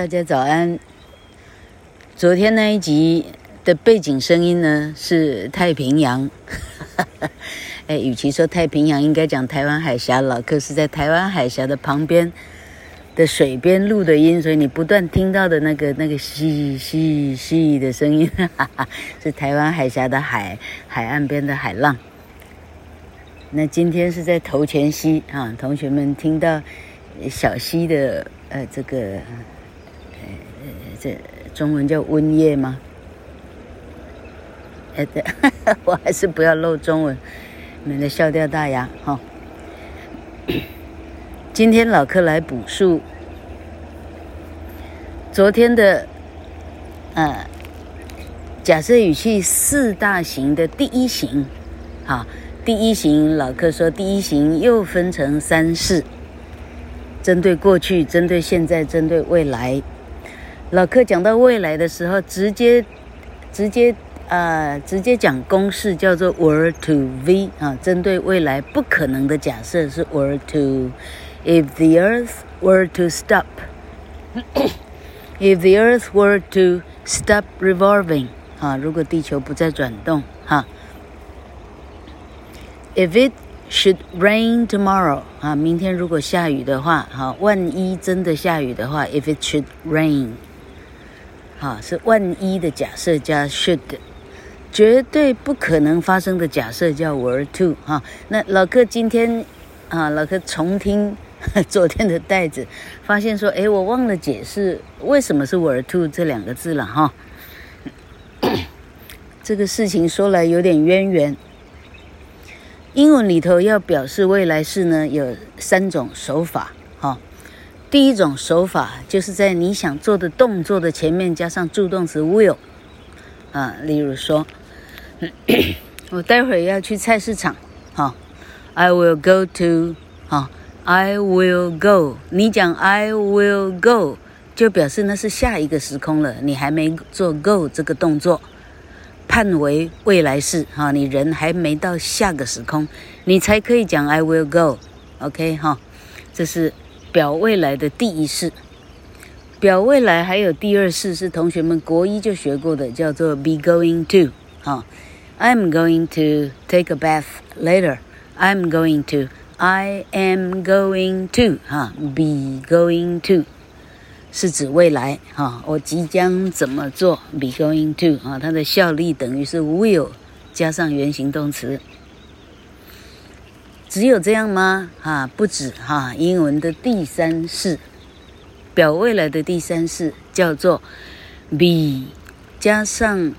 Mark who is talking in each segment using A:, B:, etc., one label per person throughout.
A: 大家早安。昨天那一集的背景声音呢，是太平洋。哎，与其说太平洋，应该讲台湾海峡。老克是在台湾海峡的旁边的水边录的音，所以你不断听到的那个那个细细细的声音，是台湾海峡的海海岸边的海浪。那今天是在头前溪啊，同学们听到小溪的呃这个这中文叫温叶吗？哎对，我还是不要漏中文，免得笑掉大牙哈。今天老客来补述昨天的呃假设语气四大型的第一型，哈。第一型，老客说，第一型又分成三式，针对过去，针对现在，针对未来。老克讲到未来的时候，直接直接、呃，直接讲公式叫做 were to be 啊，针对未来不可能的假设是 were to if the earth were to stop if the earth were to stop revolving 啊，如果地球不再转动哈。If it should rain tomorrow，啊，明天如果下雨的话，哈，万一真的下雨的话，If it should rain，哈，是万一的假设加 should，绝对不可能发生的假设叫 were to，哈。那老克今天，啊，老克重听 昨天的带子，发现说，哎，我忘了解释为什么是 were to 这两个字了，哈。这个事情说来有点渊源。英文里头要表示未来式呢，有三种手法。第一种手法就是在你想做的动作的前面加上助动词 will。啊，例如说，我待会儿要去菜市场。哈，I will go to。哈，I will go。你讲 I will go，就表示那是下一个时空了，你还没做 go 这个动作。判为未来式哈，你人还没到下个时空，你才可以讲 I will go，OK 哈，这是表未来的第一式。表未来还有第二式，是同学们国一就学过的，叫做 be going to 哈，I'm going to take a bath later。I'm going to，I am going to 哈，be going to。是指未来哈，我即将怎么做？Be going to 啊，它的效力等于是 will 加上原形动词。只有这样吗？哈，不止哈。英文的第三式，表未来的第三式叫做 be 加上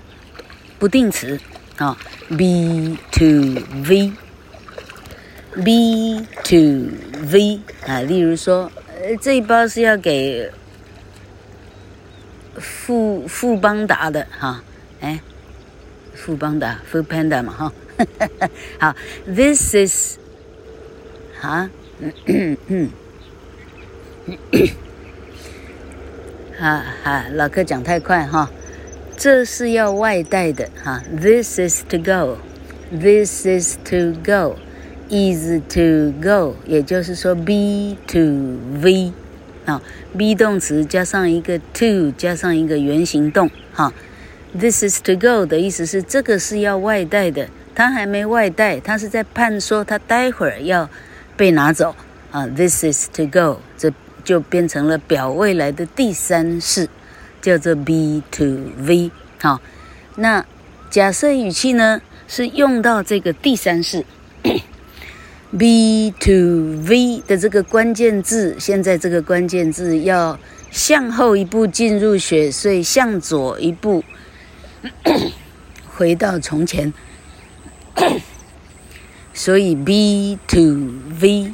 A: 不定词啊，be to v，be to v 啊。例如说，呃，这一包是要给。富富邦达的哈，哎，富邦达富 Panda 嘛哈，好，This is 哈，嗯嗯嗯，哈哈，老哥讲太快哈，这是要外带的哈，This is to go，This is to go，is to go，也就是说 be to v。啊，be 动词加上一个 to，加上一个原形动，哈，this is to go 的意思是这个是要外带的，他还没外带，他是在判说他待会儿要被拿走，啊，this is to go，这就变成了表未来的第三式，叫做 be to v，好，那假设语气呢是用到这个第三式。be to v 的这个关键字，现在这个关键字要向后一步进入雪隧，向左一步 回到从前，所以 be to v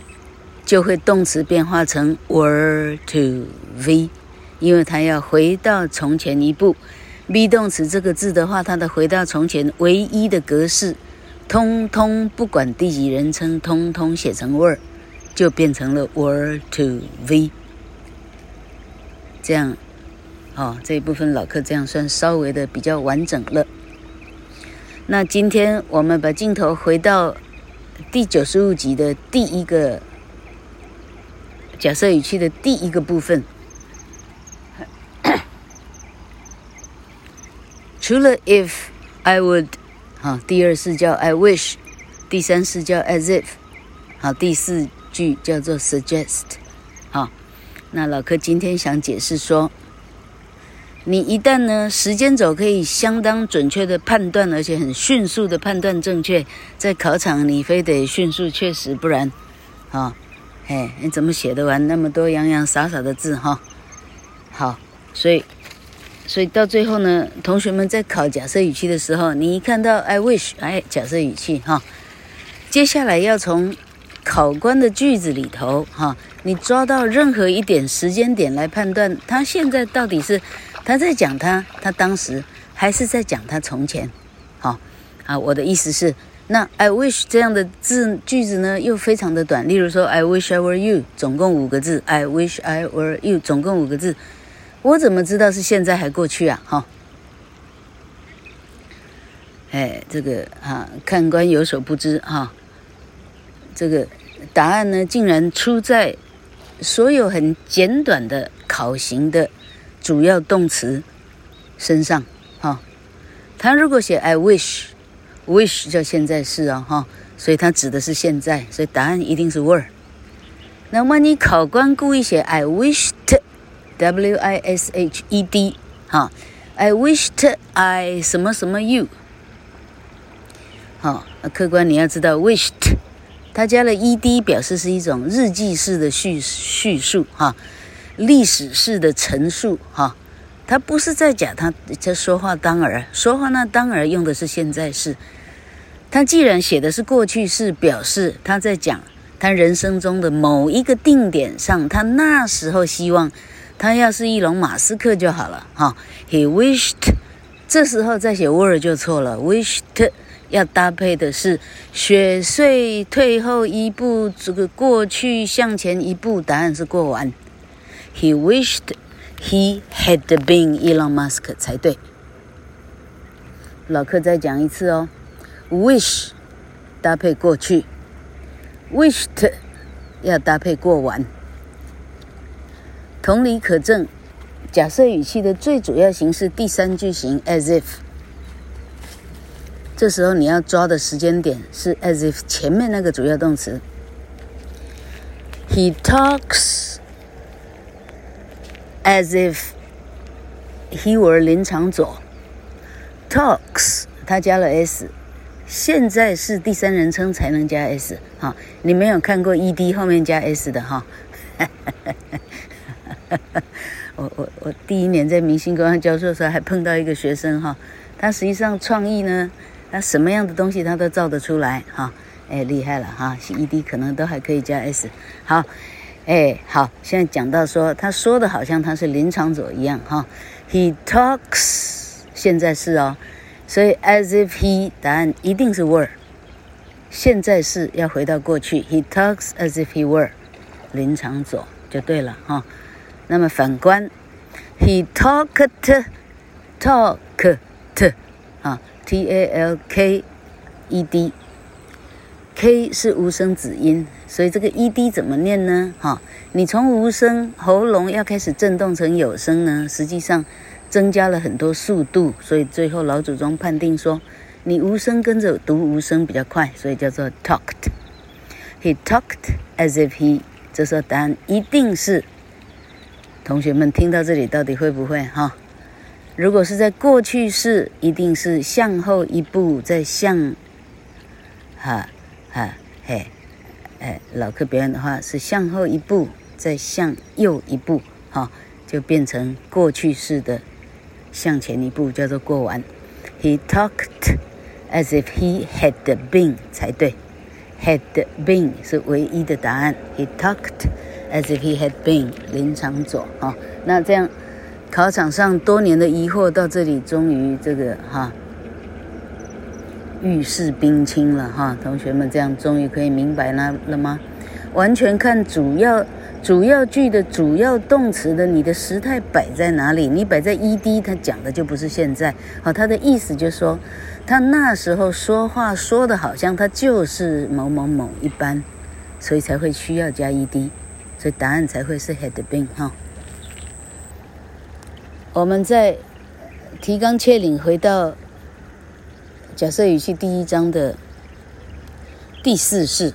A: 就会动词变化成 were to v，因为它要回到从前一步。be 动词这个字的话，它的回到从前唯一的格式。通通不管第几人称，通通写成 were，就变成了 were to v。这样，哦，这一部分老客这样算稍微的比较完整了。那今天我们把镜头回到第九十五集的第一个假设语气的第一个部分。除了 if I would，好，第二是叫 I wish，第三是叫 as if，好，第四句叫做 suggest，好，那老柯今天想解释说。你一旦呢时间轴可以相当准确的判断，而且很迅速的判断正确，在考场你非得迅速确实，不然，啊，哎，你怎么写得完那么多洋洋洒洒的字哈？好，所以。所以到最后呢，同学们在考假设语气的时候，你一看到 I wish，哎，假设语气哈，接下来要从考官的句子里头哈，你抓到任何一点时间点来判断他现在到底是他在讲他他当时，还是在讲他从前，好啊，我的意思是，那 I wish 这样的字句子呢又非常的短，例如说 I wish I were you，总共五个字，I wish I were you，总共五个字。我怎么知道是现在还过去啊？哈，哎，这个啊，看官有所不知哈，这个答案呢，竟然出在所有很简短的考型的主要动词身上哈。他如果写 I wish，wish 叫现在式啊哈，所以它指的是现在，所以答案一定是 were。那么你考官故意写 I wished。W I S H E D，哈，I wished I 什么什么 you，好，客官你要知道，wished，它加了 E D 表示是一种日记式的叙叙述，哈，历史式的陈述，哈，他不是在讲他在说话当儿，说话那当儿用的是现在式，他既然写的是过去式，表示他在讲他人生中的某一个定点上，他那时候希望。他要是一龙马斯克就好了哈。He wished，这时候再写 were 就错了。Wished 要搭配的是雪穗退后一步，这个过去向前一步，答案是过完。He wished he had been Elon Musk 才对。老客再讲一次哦。Wish 搭配过去，wished 要搭配过完。同理可证，假设语气的最主要形式第三句型 as if，这时候你要抓的时间点是 as if 前面那个主要动词。He talks as if he were 林昶佐。Talks 他加了 s，现在是第三人称才能加 s 哈，你没有看过 ed 后面加 s 的哈。我我我第一年在明星高中教授的时候，还碰到一个学生哈，他实际上创意呢，他什么样的东西他都造得出来哈，哎厉害了哈，ED 可能都还可以加 S，好，哎好，现在讲到说他说的好像他是林场佐一样哈，He talks 现在是哦，所以 as if he 答案一定是 were，现在是要回到过去，He talks as if he were 林场佐就对了哈。那么反观，he talked talked 啊，t a l k e d，k 是无声子音，所以这个 e d 怎么念呢？哈，你从无声喉咙要开始震动成有声呢，实际上增加了很多速度，所以最后老祖宗判定说，你无声跟着读无声比较快，所以叫做 talked。he talked as if he，这时候答案一定是。同学们听到这里，到底会不会哈？如果是在过去式，一定是向后一步，再向，哈哈嘿，哎，老课表演的话是向后一步，再向右一步，哈，就变成过去式的向前一步，叫做过完。He talked as if he had been 才对，had been 是唯一的答案。He talked。As if he had been 林场佐哈，那这样考场上多年的疑惑到这里终于这个哈玉石冰清了哈，同学们这样终于可以明白了了吗？完全看主要主要句的主要动词的你的时态摆在哪里，你摆在 ed，他讲的就不是现在，好，他的意思就是说他那时候说话说的好像他就是某某某一般，所以才会需要加 ed。所以答案才会是 had been 哈。我们在提纲挈领回到假设语气第一章的第四式。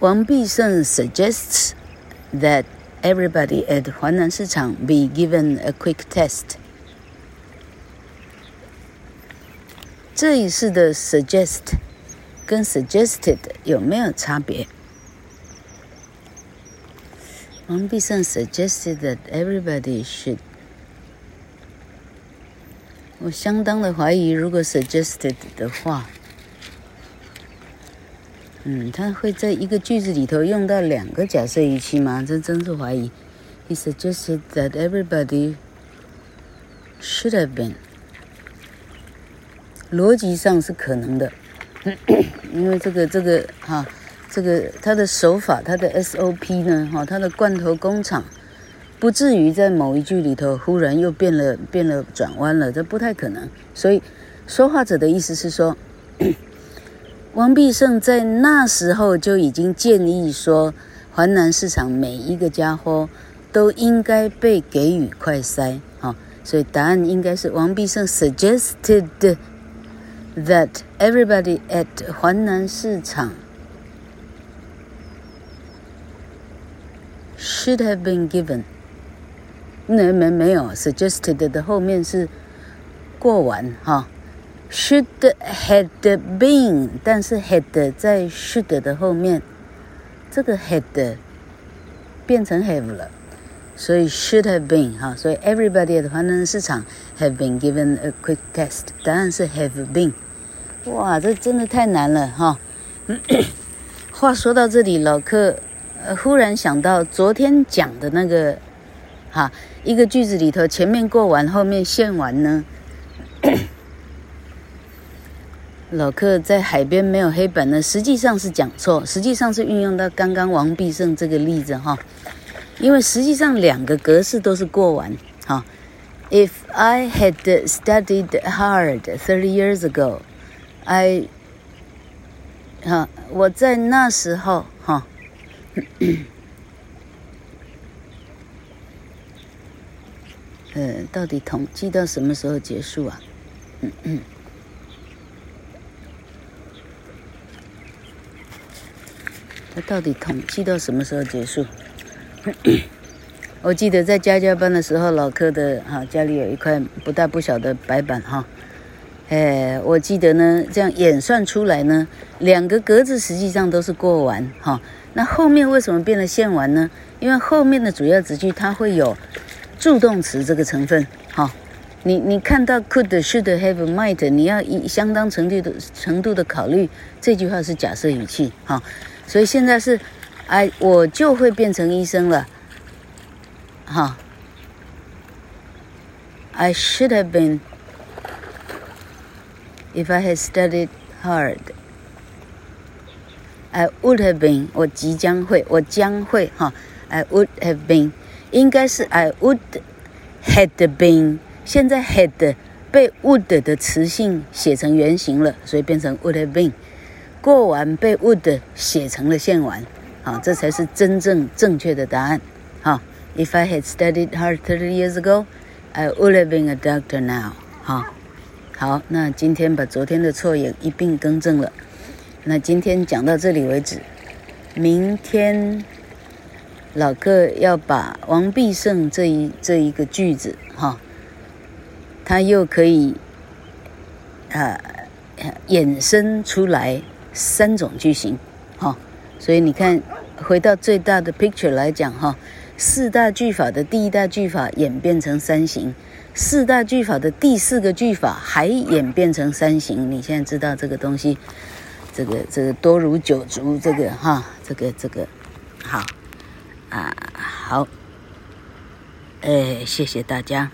A: 王必胜 suggests that everybody at 环南市场 be given a quick test。这一式的 suggest 跟 suggested 有没有差别？王必胜 suggested that everybody should。我相当的怀疑，如果 suggested 的话，嗯，他会在一个句子里头用到两个假设语气吗？这真是怀疑。He suggested that everybody should have been。逻辑上是可能的，因为这个这个哈。这个他的手法，他的 SOP 呢？哈，他的罐头工厂，不至于在某一句里头忽然又变了，变了转弯了，这不太可能。所以，说话者的意思是说，王必胜在那时候就已经建议说，环南市场每一个家伙都应该被给予快筛。哈，所以答案应该是王必胜 suggested that everybody at 环南市场。Should have been given。没没没有，suggested 的后面是过完哈。Should had been，但是 had 在 should 的后面，这个 had 变成 have 了，所以 should have been 哈。所以 everybody 的环南市场 have been given a quick test，答案是 have been。哇，这真的太难了哈。话说到这里，老客。呃，忽然想到昨天讲的那个，哈，一个句子里头前面过完，后面现完呢。老客在海边没有黑板呢，实际上是讲错，实际上是运用到刚刚王必胜这个例子哈，因为实际上两个格式都是过完哈。If I had studied hard thirty years ago, I，哈，我在那时候。呃，到底统计到什么时候结束啊？嗯嗯，他到底统计到什么时候结束？我记得在家教班的时候，老柯的哈家里有一块不大不小的白板哈。哎，我记得呢，这样演算出来呢，两个格子实际上都是过完哈。那后面为什么变得现完呢？因为后面的主要子句它会有助动词这个成分。好，你你看到 could should have might，你要以相当程度的程度的考虑这句话是假设语气。好，所以现在是哎，我就会变成医生了。好，I should have been if I had studied hard. I would have been，我即将会，我将会哈。I would have been，应该是 I would had been。现在 had 被 would 的词性写成原形了，所以变成 would have been。过完被 would 写成了现完，好，这才是真正正确的答案。哈，If I had studied hard thirty years ago，I would have been a doctor now。好，好，那今天把昨天的错也一并更正了。那今天讲到这里为止，明天老客要把王必胜这一这一个句子哈，他又可以啊衍生出来三种句型哈，所以你看回到最大的 picture 来讲哈，四大句法的第一大句法演变成三型，四大句法的第四个句法还演变成三型，你现在知道这个东西。这个这个多如九族，这个哈，这个这个好啊，好，哎，谢谢大家。